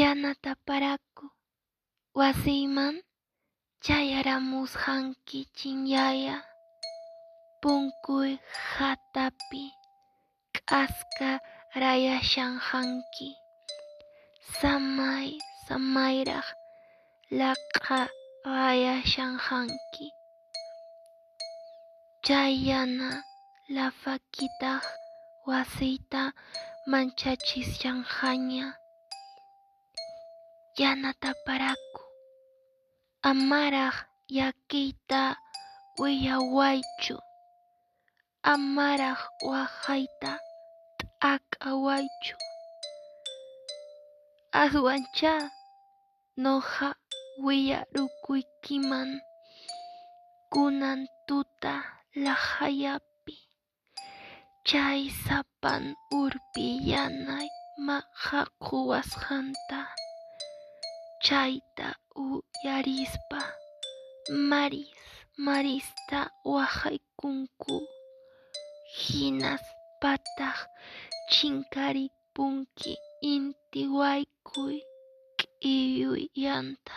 Yanataparaku wasiyman chayaramusqanki chinyaya punkuy hatapi k'aska rayashanqanki samay samayraq laq'a rayashanqanki chay yana lafakitaq wasiyta manchachishanqaña yanataparaku. Amaraq llakiyta wiyawaychu amaraq waqayta t'aqawaychu aswanchá nuqa wiyarukuykiman kunan tuta laqhayapi chay sapan urpi yanay maqhakuwasqanta chayta uyarispa maris marista waqaykunku hinaspataq chinkaripunki inti waykuy k'iruyanta